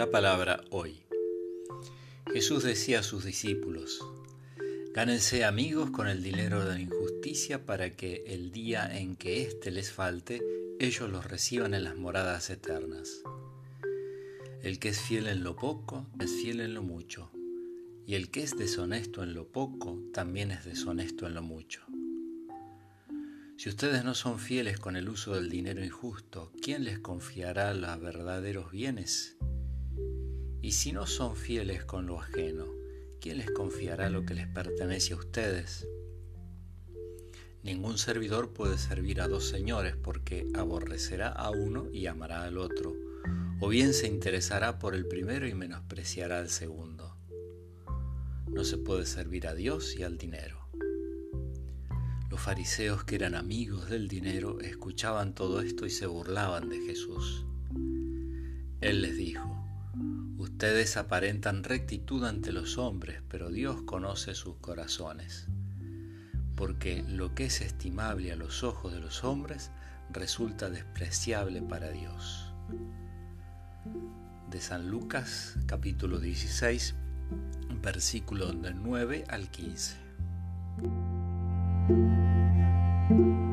La palabra hoy. Jesús decía a sus discípulos, Gánense amigos con el dinero de la injusticia para que el día en que éste les falte, ellos los reciban en las moradas eternas. El que es fiel en lo poco, es fiel en lo mucho, y el que es deshonesto en lo poco, también es deshonesto en lo mucho. Si ustedes no son fieles con el uso del dinero injusto, ¿quién les confiará los verdaderos bienes? Y si no son fieles con lo ajeno, ¿quién les confiará lo que les pertenece a ustedes? Ningún servidor puede servir a dos señores porque aborrecerá a uno y amará al otro, o bien se interesará por el primero y menospreciará al segundo. No se puede servir a Dios y al dinero. Los fariseos que eran amigos del dinero escuchaban todo esto y se burlaban de Jesús. Él les dijo, Ustedes aparentan rectitud ante los hombres, pero Dios conoce sus corazones, porque lo que es estimable a los ojos de los hombres resulta despreciable para Dios. De San Lucas capítulo 16, versículo del 9 al 15. thank you